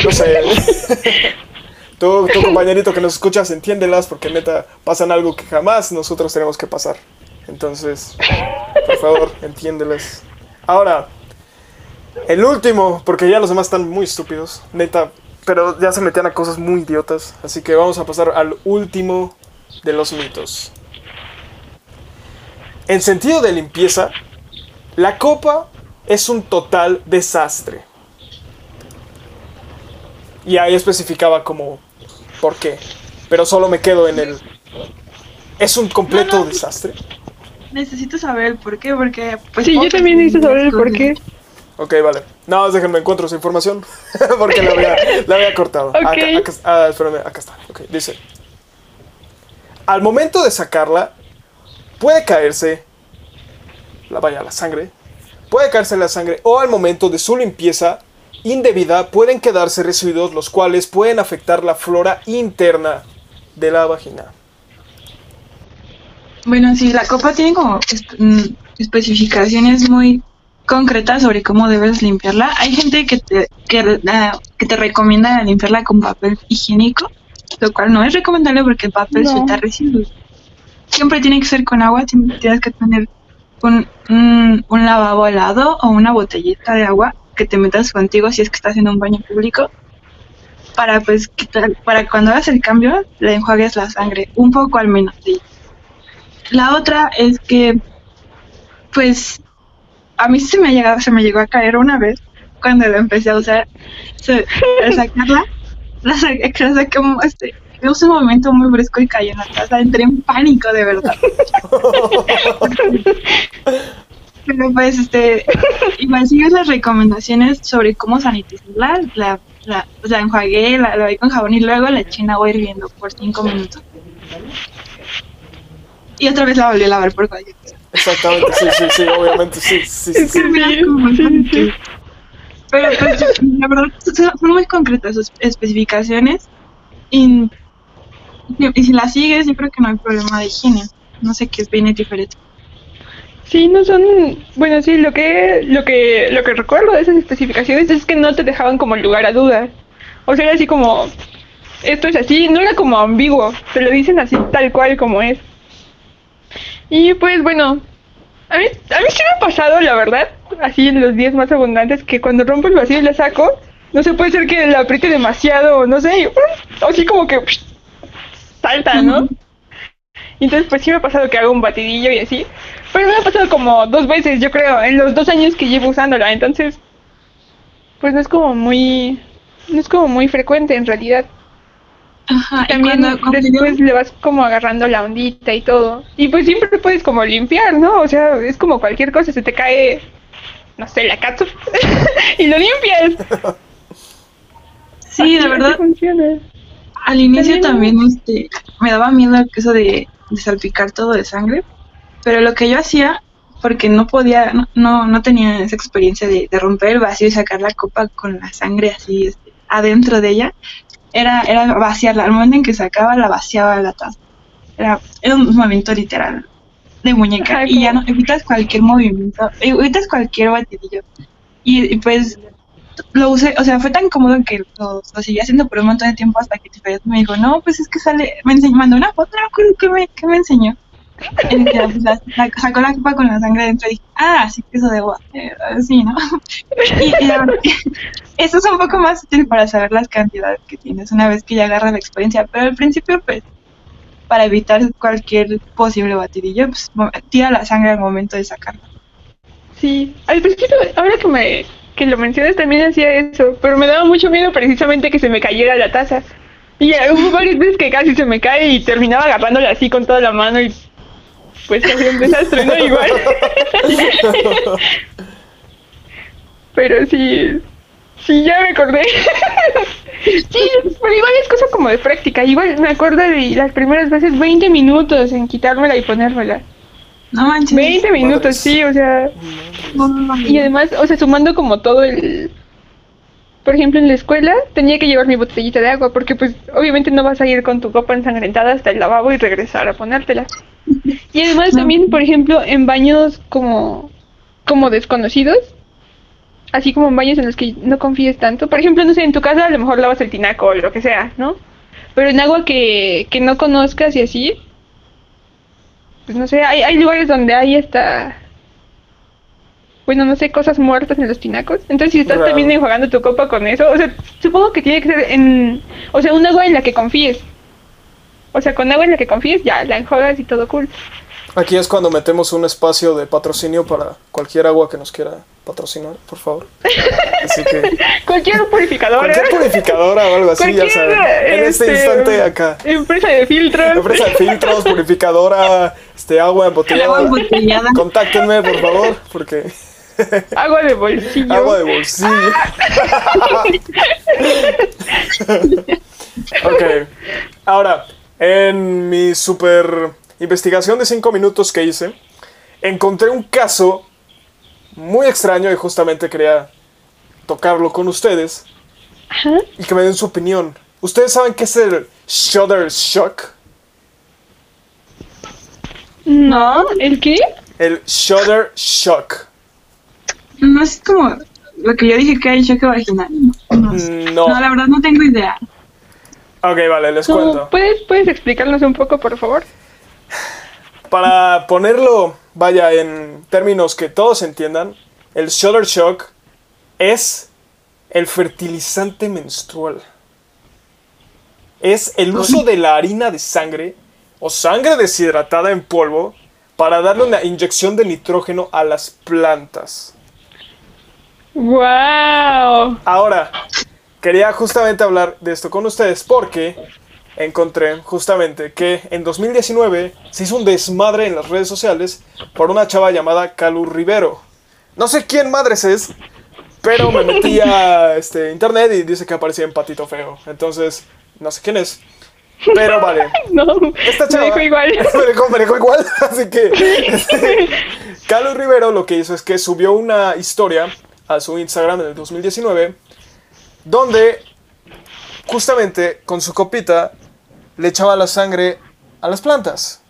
no sé. tú, tu compañerito que nos escuchas, entiéndelas porque neta pasan algo que jamás nosotros tenemos que pasar. Entonces, por favor, entiéndelas. Ahora, el último, porque ya los demás están muy estúpidos, neta, pero ya se metían a cosas muy idiotas. Así que vamos a pasar al último de los mitos. En sentido de limpieza, la copa es un total desastre. Y ahí especificaba como por qué. Pero solo me quedo en el... ¿Es un completo No, no. desastre? Necesito saber el por qué, porque... Pues, Sí, yo también necesito saber el por qué. Ok, vale. Nada más déjenme encuentro esa información. porque la había, la había cortado. Acá, Ok. acá- ah, espérame, acá está. Ok, dice. Al momento de sacarla, puede caerse. La vaya, la sangre. Puede caerse la sangre. O al momento de su limpieza indebida, pueden quedarse residuos, los cuales pueden afectar la flora interna de la vagina. Bueno, sí, la copa tiene como mm, especificaciones muy concretas sobre cómo debes limpiarla. Hay gente que te, que, que te recomienda limpiarla con papel higiénico, lo cual no es recomendable porque el papel No. suelta residuos. Siempre tiene que ser con agua, siempre tienes que tener un, un, lavabo al lado o una botellita de agua que te metas contigo si es que estás en un baño público para pues para cuando hagas el cambio le enjuagues la sangre, un poco al menos. La otra es que, pues, a mí se me, ha llegado, se me llegó a caer una vez cuando la empecé a usar, se, al sacarla, la saqué como, este, en un momento muy brusco y cayó en la taza, entré en pánico de verdad. Pero pues, este, igual sigues las recomendaciones sobre cómo sanitizarla, la, la, la enjuagué, la lavé con jabón y luego la en agua hirviendo por cinco minutos. Y otra vez la volví a lavar por cualquier cosa. Exactamente, sí, sí, sí, obviamente, sí, sí, sí. Es sí. sí, sí. Pero pues, la verdad son son muy concretas sus especificaciones y, y si las sigues yo creo que no hay problema de higiene. No sé qué es bien diferente. Sí, no son, bueno, sí, lo que, lo que, lo que recuerdo de esas especificaciones es que no te dejaban como lugar a dudas. O sea, era así como, esto es así, no era como ambiguo, te lo dicen así tal cual como es. Y pues bueno, a mí, a mí sí me ha pasado, la verdad, así en los días más abundantes, que cuando rompo el vacío y la saco, no se puede ser que la apriete demasiado, no sé, y, ¡pum! así como que psh, salta, ¿no? Y entonces pues sí me ha pasado que hago un batidillo y así. Pero me ha pasado como dos veces, yo creo, en los dos años que llevo usándola. Entonces, pues no es como muy, no es como muy frecuente en realidad. Ajá, y También cuando después le vas como agarrando la ondita y todo. Y pues siempre puedes como limpiar, ¿no? O sea, es como cualquier cosa, se te cae, no sé, la catsup y lo limpias. Sí, de Así verdad, funciona. Al inicio También- también este, me daba miedo eso de, de salpicar todo de sangre, pero lo que yo hacía, porque no podía, no, no, no tenía esa experiencia de, de romper el vacío y sacar la copa con la sangre así este, adentro de ella, era, era vaciarla. Al momento en que sacaba, la vaciaba la taza. Era, era un movimiento literal de muñeca Ajá, y ya no evitas cualquier movimiento, evitas cualquier batidillo. Y, y pues lo usé, o sea, fue tan cómodo que lo, lo haciendo por un montón de tiempo hasta que Tiffany me dijo, no, pues es que sale, me enseñó, mandó una foto, no qué me, qué me enseñó. En que, pues, la- la- sacó la copa con la sangre dentro y dije, ah, sí que eso de agua, eh, sí, ¿no? y, y la eso es un poco más útil para saber las cantidades que tienes una vez que ya agarras la experiencia, pero al principio, pues, para evitar cualquier posible batidillo, pues, tira la sangre al momento de sacarla. Sí, al principio, ahora que me que lo mencionas también hacía eso, pero me daba mucho miedo precisamente que se me cayera la taza. Y hubo varias veces que casi se me cae y terminaba agarrándola así con toda la mano y pues hacía un desastre, ¿no? Igual. pero sí, Sí, ya me acordé. sí, pero igual es cosa como de práctica. Igual me acuerdo de las primeras veces 20 minutos en quitármela y ponérmela. No manches. 20 minutos, Madres. sí, o sea. No, no, no. Y además, o sea, sumando como todo el... Por ejemplo, en la escuela tenía que llevar mi botellita de agua porque pues obviamente no vas a ir con tu copa ensangrentada hasta el lavabo y regresar a ponértela. Y además también, por ejemplo, en baños como, como desconocidos, así como en baños en los que no confíes tanto. Por ejemplo, no sé, en tu casa a lo mejor lavas el tinaco o lo que sea, ¿no? Pero en agua que, que no conozcas y así, pues no sé, hay, hay lugares donde hay hasta bueno, no sé, cosas muertas en los tinacos. Entonces, si estás también enjuagando tu copa con eso, o sea, supongo que tiene que ser en, o sea, un agua en la que confíes. O sea, con agua en la que confíes, ya, la enjuagas y todo cool. Aquí es cuando metemos un espacio de patrocinio para cualquier agua que nos quiera patrocinar, por favor. Así que Cualquier purificador. cualquier purificadora o algo así, ya saben. En este este, instante acá. Empresa de filtros. Empresa de filtros, purificadora, este agua El agua embotellada. embotellada. Contáctenme, por favor, porque Agua de bolsillo. agua de bolsillo. ok. Ahora, en mi super investigación de 5 minutos que hice, encontré un caso muy extraño y justamente quería tocarlo con ustedes y que me den su opinión. ¿Ustedes saben qué es el Shudder Shock? No, ¿el qué? El Shudder Shock. No es como lo que yo dije que hay choque vaginal. No, no, sé. No. No, la verdad no tengo idea. Ok, vale, les No, cuento. ¿puedes, ¿Puedes explicarnos un poco, por favor? Para ponerlo, vaya, en términos que todos entiendan, el Shudder Shock es el fertilizante menstrual. Es el uso de la harina de sangre o sangre deshidratada en polvo para darle una inyección de nitrógeno a las plantas. ¡Wow! Ahora, quería justamente hablar de esto con ustedes porque encontré justamente que en 2019 se hizo un desmadre en las redes sociales por una chava llamada Calu Rivero. No sé quién madres es, pero me metí a este, internet y dice que aparecía en Patito Feo. Entonces, no sé quién es. Pero vale. No, Esta me chava. igual. me, dejó, me dejó igual. Así que. este, Carlos Rivero lo que hizo es que subió una historia a su Instagram en el 2019. Donde justamente con su copita le echaba la sangre a las plantas.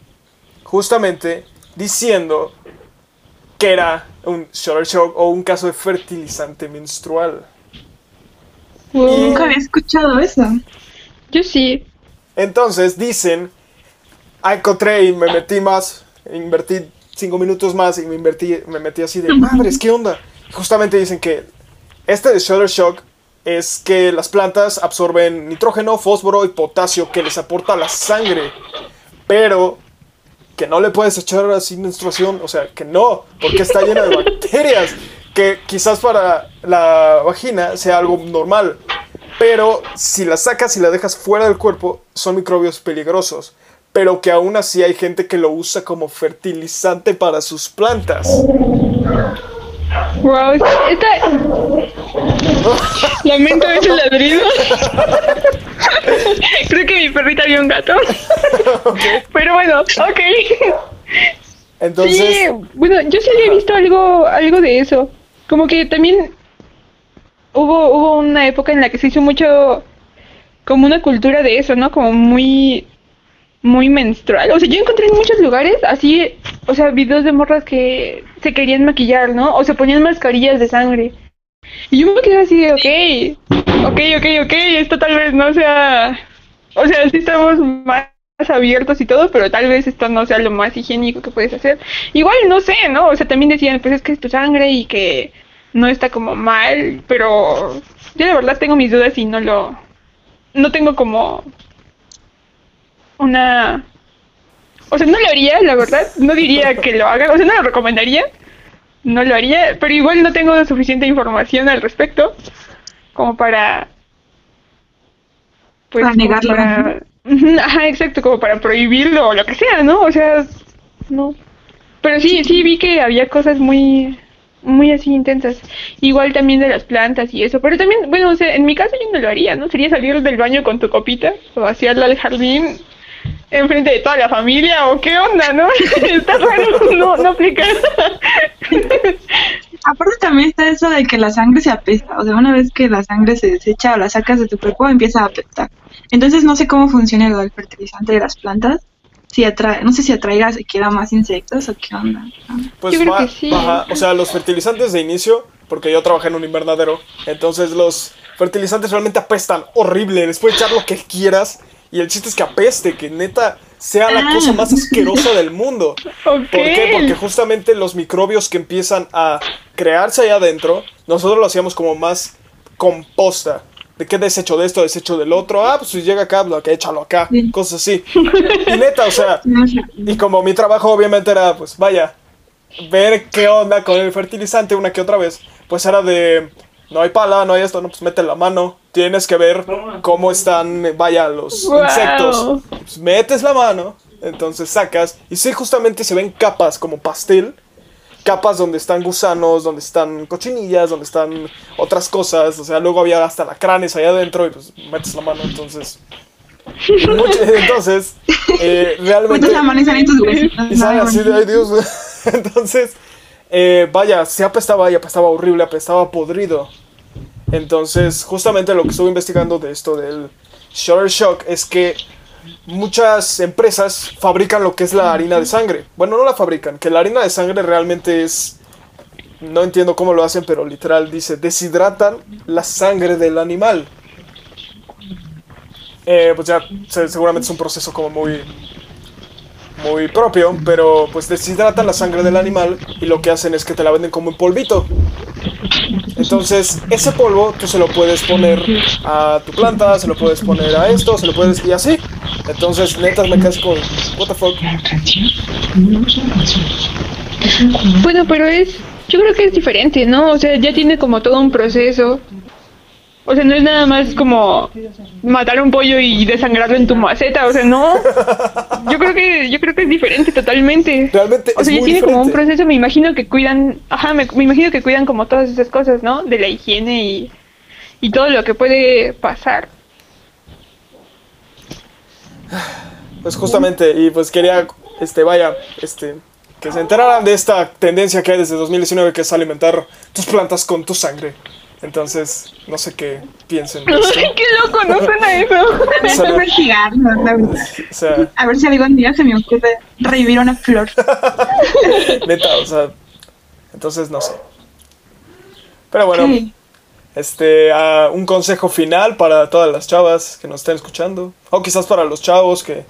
Justamente diciendo que era un shoulder shock o un caso de fertilizante menstrual. Wow. Nunca había escuchado eso. Yo sí. Entonces dicen, ah, encontré y me metí más, invertí cinco minutos más y me, invertí, me metí así de, madres, ¿qué onda? Y justamente dicen que este de Shoulder Shock es que las plantas absorben nitrógeno, fósforo y potasio que les aporta la sangre, pero que no le puedes echar así menstruación, o sea, que no, porque está llena de bacterias, que quizás para la vagina sea algo normal, pero si la sacas y la dejas fuera del cuerpo, son microbios peligrosos. Pero que aún así hay gente que lo usa como fertilizante para sus plantas. Wow, esta... Lamento ese ladrido. Creo que mi perrita vio un gato. Pero bueno, ok. Entonces, Sí, bueno, yo sí había visto algo, algo de eso. Como que también hubo, hubo una época en la que se hizo mucho, como una cultura de eso, ¿no? Como muy, muy menstrual. O sea, yo encontré en muchos lugares así, o sea, videos de morras que se querían maquillar, ¿no? O se ponían mascarillas de sangre. Y yo me quedé así de, ok, ok, ok, ok, esto tal vez no sea, o sea, sí estamos más abiertos y todo, pero tal vez esto no sea lo más higiénico que puedes hacer. Igual, no sé, ¿no? O sea, también decían, pues es que es tu sangre y que no está como mal, pero yo de verdad tengo mis dudas y no lo, no tengo como una, o sea, no lo haría, la verdad, no diría que lo hagan, o sea, no lo recomendaría, no lo haría, pero igual no tengo suficiente información al respecto como para pues Para negarlo, para- ajá exacto como para prohibirlo o lo que sea no o sea no pero sí sí vi que había cosas muy muy así intensas. Igual también de las plantas y eso. Pero también, bueno, o sea, en mi caso yo no lo haría, ¿no? Sería salir del baño con tu copita o vaciarla al jardín enfrente de toda la familia o qué onda, ¿no? está raro, no, no aplica. Aparte también está eso de que la sangre se apesta, o sea, una vez que la sangre se desecha o la sacas de tu cuerpo empieza a apestar. Entonces no sé cómo funciona el fertilizante de las plantas, si atrae, no sé si atraiga queda más insectos o qué onda. Pues Yo creo va- que sí. baja- o sea, los fertilizantes de inicio, porque yo trabajé en un invernadero, entonces los fertilizantes realmente apestan horrible, les puedes echar lo que quieras y el chiste es que apeste, que neta sea la Ah. cosa más asquerosa del mundo. ¿Por qué? Porque justamente los microbios que empiezan a crearse allá adentro, nosotros lo hacíamos como más composta. ¿De qué desecho de esto, desecho del otro? Ah, pues si llega acá, lo que échalo acá, cosas así. Y neta, o sea, y como mi trabajo obviamente era, pues vaya, ver qué onda con el fertilizante una que otra vez, pues era de, no hay pala, no hay esto, no, pues mete la mano, tienes que ver cómo están, vaya, los Wow. insectos. Pues metes la mano, entonces sacas, y sí, justamente se ven capas como pastel, capas donde están gusanos, donde están cochinillas, donde están otras cosas, o sea, luego había hasta lacranes allá adentro y pues metes la mano, entonces... entonces, eh, realmente... Metes la mano y salen tus huesitos. Y sale Ay, así de, ay Dios. Entonces, eh, vaya, se apestaba y apestaba horrible, apestaba podrido. Entonces, justamente lo que estuve investigando de esto del Shutter Shock es que muchas empresas fabrican lo que es la harina de sangre. Bueno, no la fabrican, que la harina de sangre realmente es... No entiendo cómo lo hacen, pero literal dice, deshidratan la sangre del animal. Eh, pues ya, se- seguramente es un proceso como muy muy propio, pero pues deshidratan la sangre del animal y lo que hacen es que te la venden como en polvito. Entonces, ese polvo tú se lo puedes poner a tu planta, se lo puedes poner a esto, se lo puedes y así. Entonces, netas me con what the fuck. Bueno, pero es, yo creo que es diferente, ¿no? O sea, ya tiene como todo un proceso. O sea, no es nada más como matar un pollo y desangrarlo en tu maceta, o sea, no. Yo creo que yo creo que es diferente totalmente. Realmente O sea, ya tiene como un proceso, me imagino que cuidan, ajá, me, me imagino que cuidan como todas esas cosas, ¿no? De la higiene y, y todo lo que puede pasar. Pues justamente, y pues quería, este, vaya, este, que se enteraran de esta tendencia que hay desde 2019 que es alimentar tus plantas con tu sangre. Entonces, no sé qué piensen de esto. ¡Ay, qué loco! No suena eso. Estoy investigando, la verdad. O sea, A ver si algún día se me ocurre revivir una flor. neta, o sea, entonces no sé. Pero bueno, este, ah, un consejo final para todas las chavas que nos estén escuchando, o quizás para los chavos que,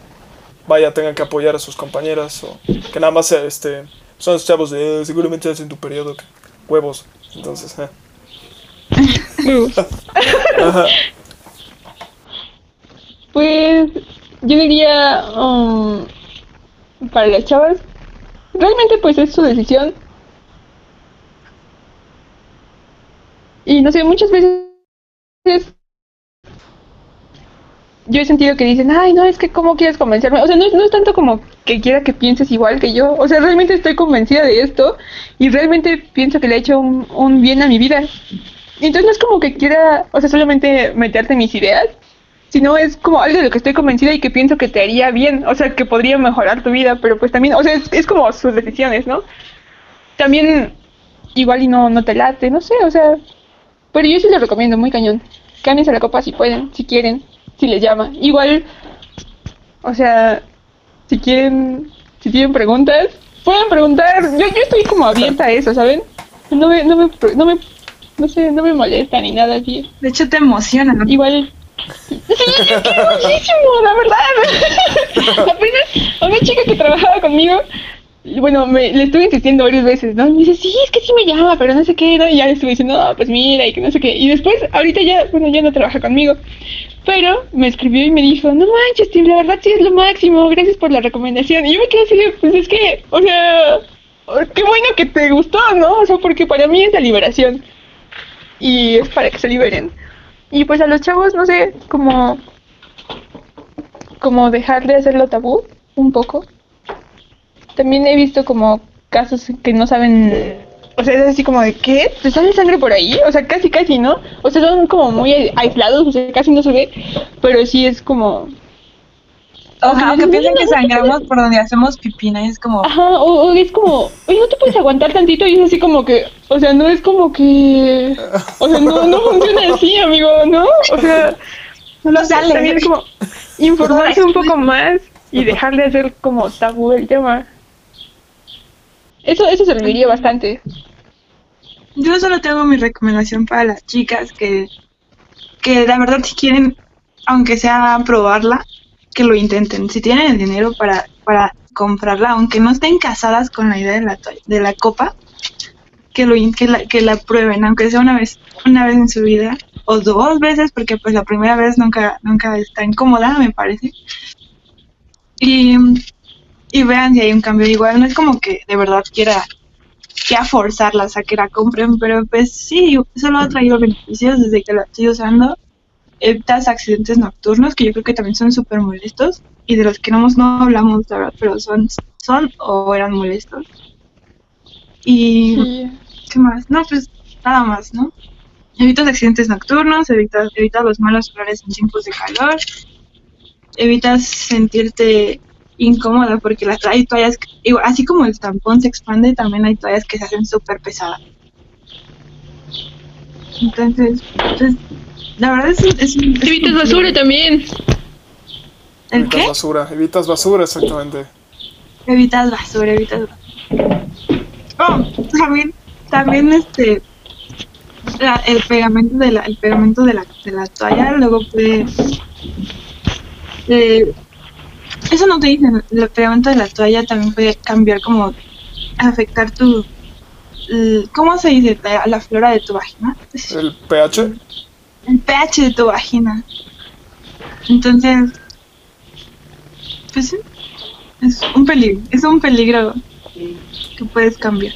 vaya, tengan que apoyar a sus compañeras, o que nada más, este, son los chavos de, "Eh, seguramente hacen tu periodo, que- huevos, entonces, eh. Pues yo diría um, para las chavas, realmente pues es su decisión. Y no sé, muchas veces yo he sentido que dicen, ay, no, es que cómo quieres convencerme. O sea, no, es- no es tanto como que quiera que pienses igual que yo. O sea, realmente estoy convencida de esto y realmente pienso que le ha hecho un bien a mi vida. Y entonces no es como que quiera, o sea, solamente meterte mis ideas, sino es como algo de lo que estoy convencida y que pienso que te haría bien, o sea, que podría mejorar tu vida, pero pues también, o sea, es, es como sus decisiones, ¿no? También igual y no, no te late, no sé, o sea, pero yo sí les recomiendo, muy cañón. Cámbiense la copa si pueden, si quieren, si les llama. Igual, o sea, si quieren, si tienen preguntas, pueden preguntar. Yo, yo estoy como abierta a eso, ¿saben? No me, no me, no me, no sé, no me molesta ni nada así. De hecho, te emociona. ¿no? Igual. Sí, es que muchísimo, la verdad. Apenas una chica que trabajaba conmigo, bueno, me, le estuve insistiendo varias veces, ¿no? Y me dice, sí, es que sí me llama, pero no sé qué, ¿no? Y ya le estuve diciendo, no, pues mira, y que no sé qué. Y después, ahorita ya, bueno, ya no trabaja conmigo. Pero me escribió y me dijo, no manches, Tim, la verdad sí es lo máximo, gracias por la recomendación. Y yo me quedé así pues es que, o sea, qué bueno que te gustó, ¿no? O sea, porque para mí es la liberación. Y es para que se liberen. Y pues a los chavos, no sé, como, como dejar de hacerlo tabú un poco. También he visto como casos que no saben o sea, es así como de, ¿qué? ¿Te sale sangre por ahí? O sea, casi, casi, ¿no? O sea, son como muy aislados, o sea, casi no se ve, pero sí es como... Ojalá que piensen que sangramos por donde hacemos pipina, y es como... Ajá, o, o es como, oye, no te puedes aguantar tantito y es así como que, o sea, no es como que... O sea, no, no funciona así, amigo, ¿no? O sea... No lo sale. También es como informarse un poco más y dejar de hacer como tabú el tema. Eso, eso serviría bastante. Yo solo tengo mi recomendación para las chicas que, que la verdad si quieren, aunque sea probarla, que lo intenten. Si tienen el dinero para, para comprarla, aunque no estén casadas con la idea de la, de la copa, que, lo, que, la, que la prueben, aunque sea una vez, una vez en su vida, o dos veces, porque pues la primera vez nunca, nunca está incómoda, me parece. Y, y vean si hay un cambio. Igual no es como que de verdad quiera, quiera forzarlas a que la compren, pero pues sí, solo ha traído beneficios desde que la estoy usando. Evitas accidentes nocturnos, que yo creo que también son súper molestos, y de los que no, hemos- no hablamos, la verdad, pero son, son o eran molestos. Y, Sí. ¿qué más? No, pues nada más, ¿no? Evitas accidentes nocturnos, evitas, evitas los malos olores en tiempos de calor, evitas sentirte incómoda porque las, hay toallas, así como el tampón se expande, también hay toallas que se hacen súper pesadas. Entonces, pues, la verdad es, es, es Evitas basura también. ¿El Evitas qué? basura, evitas basura, exactamente. Evitas basura, evitas basura. Oh, también, también este, la- el pegamento de la, el pegamento de la, de la toalla luego puede, eh, eso no te dicen, el pegamento de la toalla también puede cambiar como, afectar tu, ¿cómo se dice? La, la flora de tu vagina. El pH, el pH de tu vagina. Entonces, pues sí, es un peligro, es un peligro que puedes cambiar.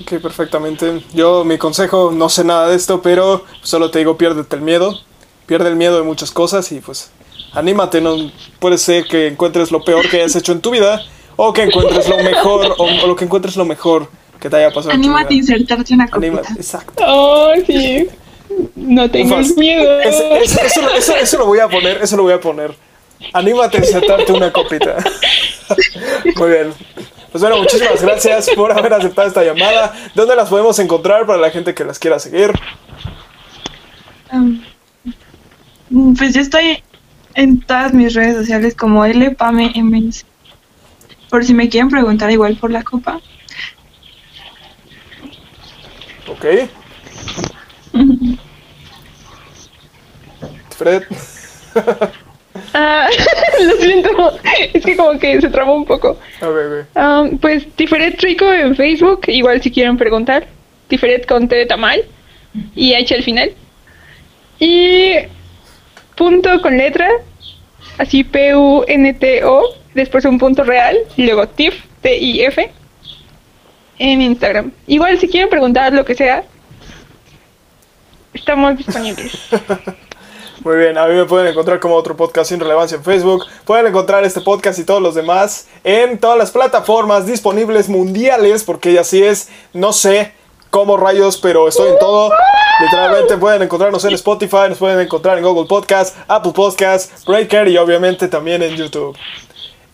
ok, perfectamente. Yo, mi consejo, no sé nada de esto, pero solo te digo, piérdete el miedo. Pierde el miedo de muchas cosas y pues anímate, no puede ser que encuentres lo peor que hayas hecho en tu vida o que encuentres lo mejor o, o lo que encuentres lo mejor que te haya pasado Anímate a insertarte una copita. Anímate, exacto. Oh, sí. No tengas miedo. Es- es- eso, lo- eso- eso lo voy a poner, eso lo voy a poner. Anímate a insertarte una copita. Muy bien. Pues bueno, muchísimas gracias por haber aceptado esta llamada. ¿Dónde las podemos encontrar para la gente que las quiera seguir? Um, pues yo estoy en todas mis redes sociales como LPAMEMS. Por si me quieren preguntar igual por la copa. Ok. Fred. Ah, lo siento. Es que como que se trabó un poco. A ver, güey. Um, pues Tiferet Rico en Facebook, igual si quieren preguntar. Tiferet con T de tamal y H al final. Y punto con letra, así P-U-N-T-O, después un punto real y luego TIF, T-I-F, en Instagram. Igual si quieren preguntar lo que sea, estamos disponibles. Muy bien, a mí me pueden encontrar como otro podcast sin relevancia en Facebook. Pueden encontrar este podcast y todos los demás en todas las plataformas disponibles mundiales, porque ella sí es, no sé cómo rayos, pero estoy en todo. Literalmente pueden encontrarnos en Spotify, nos pueden encontrar en Google Podcast, Apple Podcast, Breaker y obviamente también en YouTube.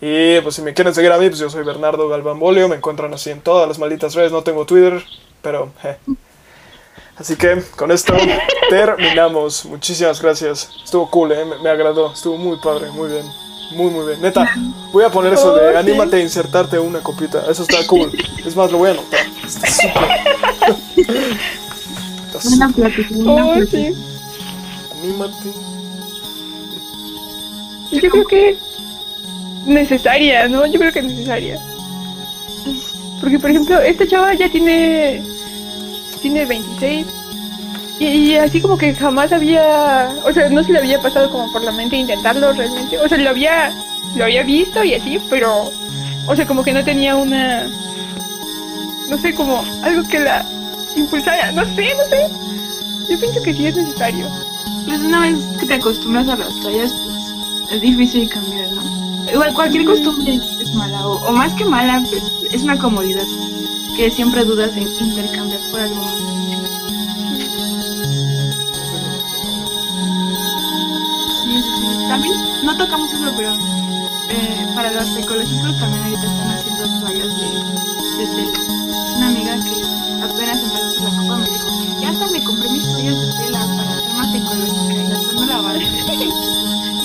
Y pues si me quieren seguir a mí, pues yo soy Bernardo Galván Bolio, me encuentran así en todas las malditas redes, no tengo Twitter, pero... je. Así que con esto terminamos. Muchísimas gracias. Estuvo cool, ¿eh? me, me agradó. Estuvo muy padre, muy bien. Muy, muy bien. Neta, voy a poner eso de anímate a insertarte una copita. Eso está cool. Es más, lo voy a anotar. Está súper. Buena plática, buena plática. sí. Anímate. Yo creo que necesaria, ¿no? Yo creo que necesaria. Porque, por ejemplo, esta chava ya tiene. Tiene 26. Y, y así como que jamás había. O sea, no se le había pasado como por la mente intentarlo realmente. O sea, lo había. Lo había visto y así, pero. O sea, como que no tenía una. No sé, como algo que la impulsara. No sé, no sé. Yo pienso que sí es necesario. Pues una vez que te acostumbras a las toallas, pues es difícil cambiar, ¿no? Igual cualquier costumbre es mala, o, o más que mala, pues es una comodidad. que siempre dudas en intercambiar más. Sí, sí. También no tocamos eso, pero eh, para los ecológicos también ahorita están haciendo toallas de, de tela. Una amiga que apenas empezó la copa me dijo, ya hasta me compré mis toallas de tela para ser más ecológica y las puedo lavar.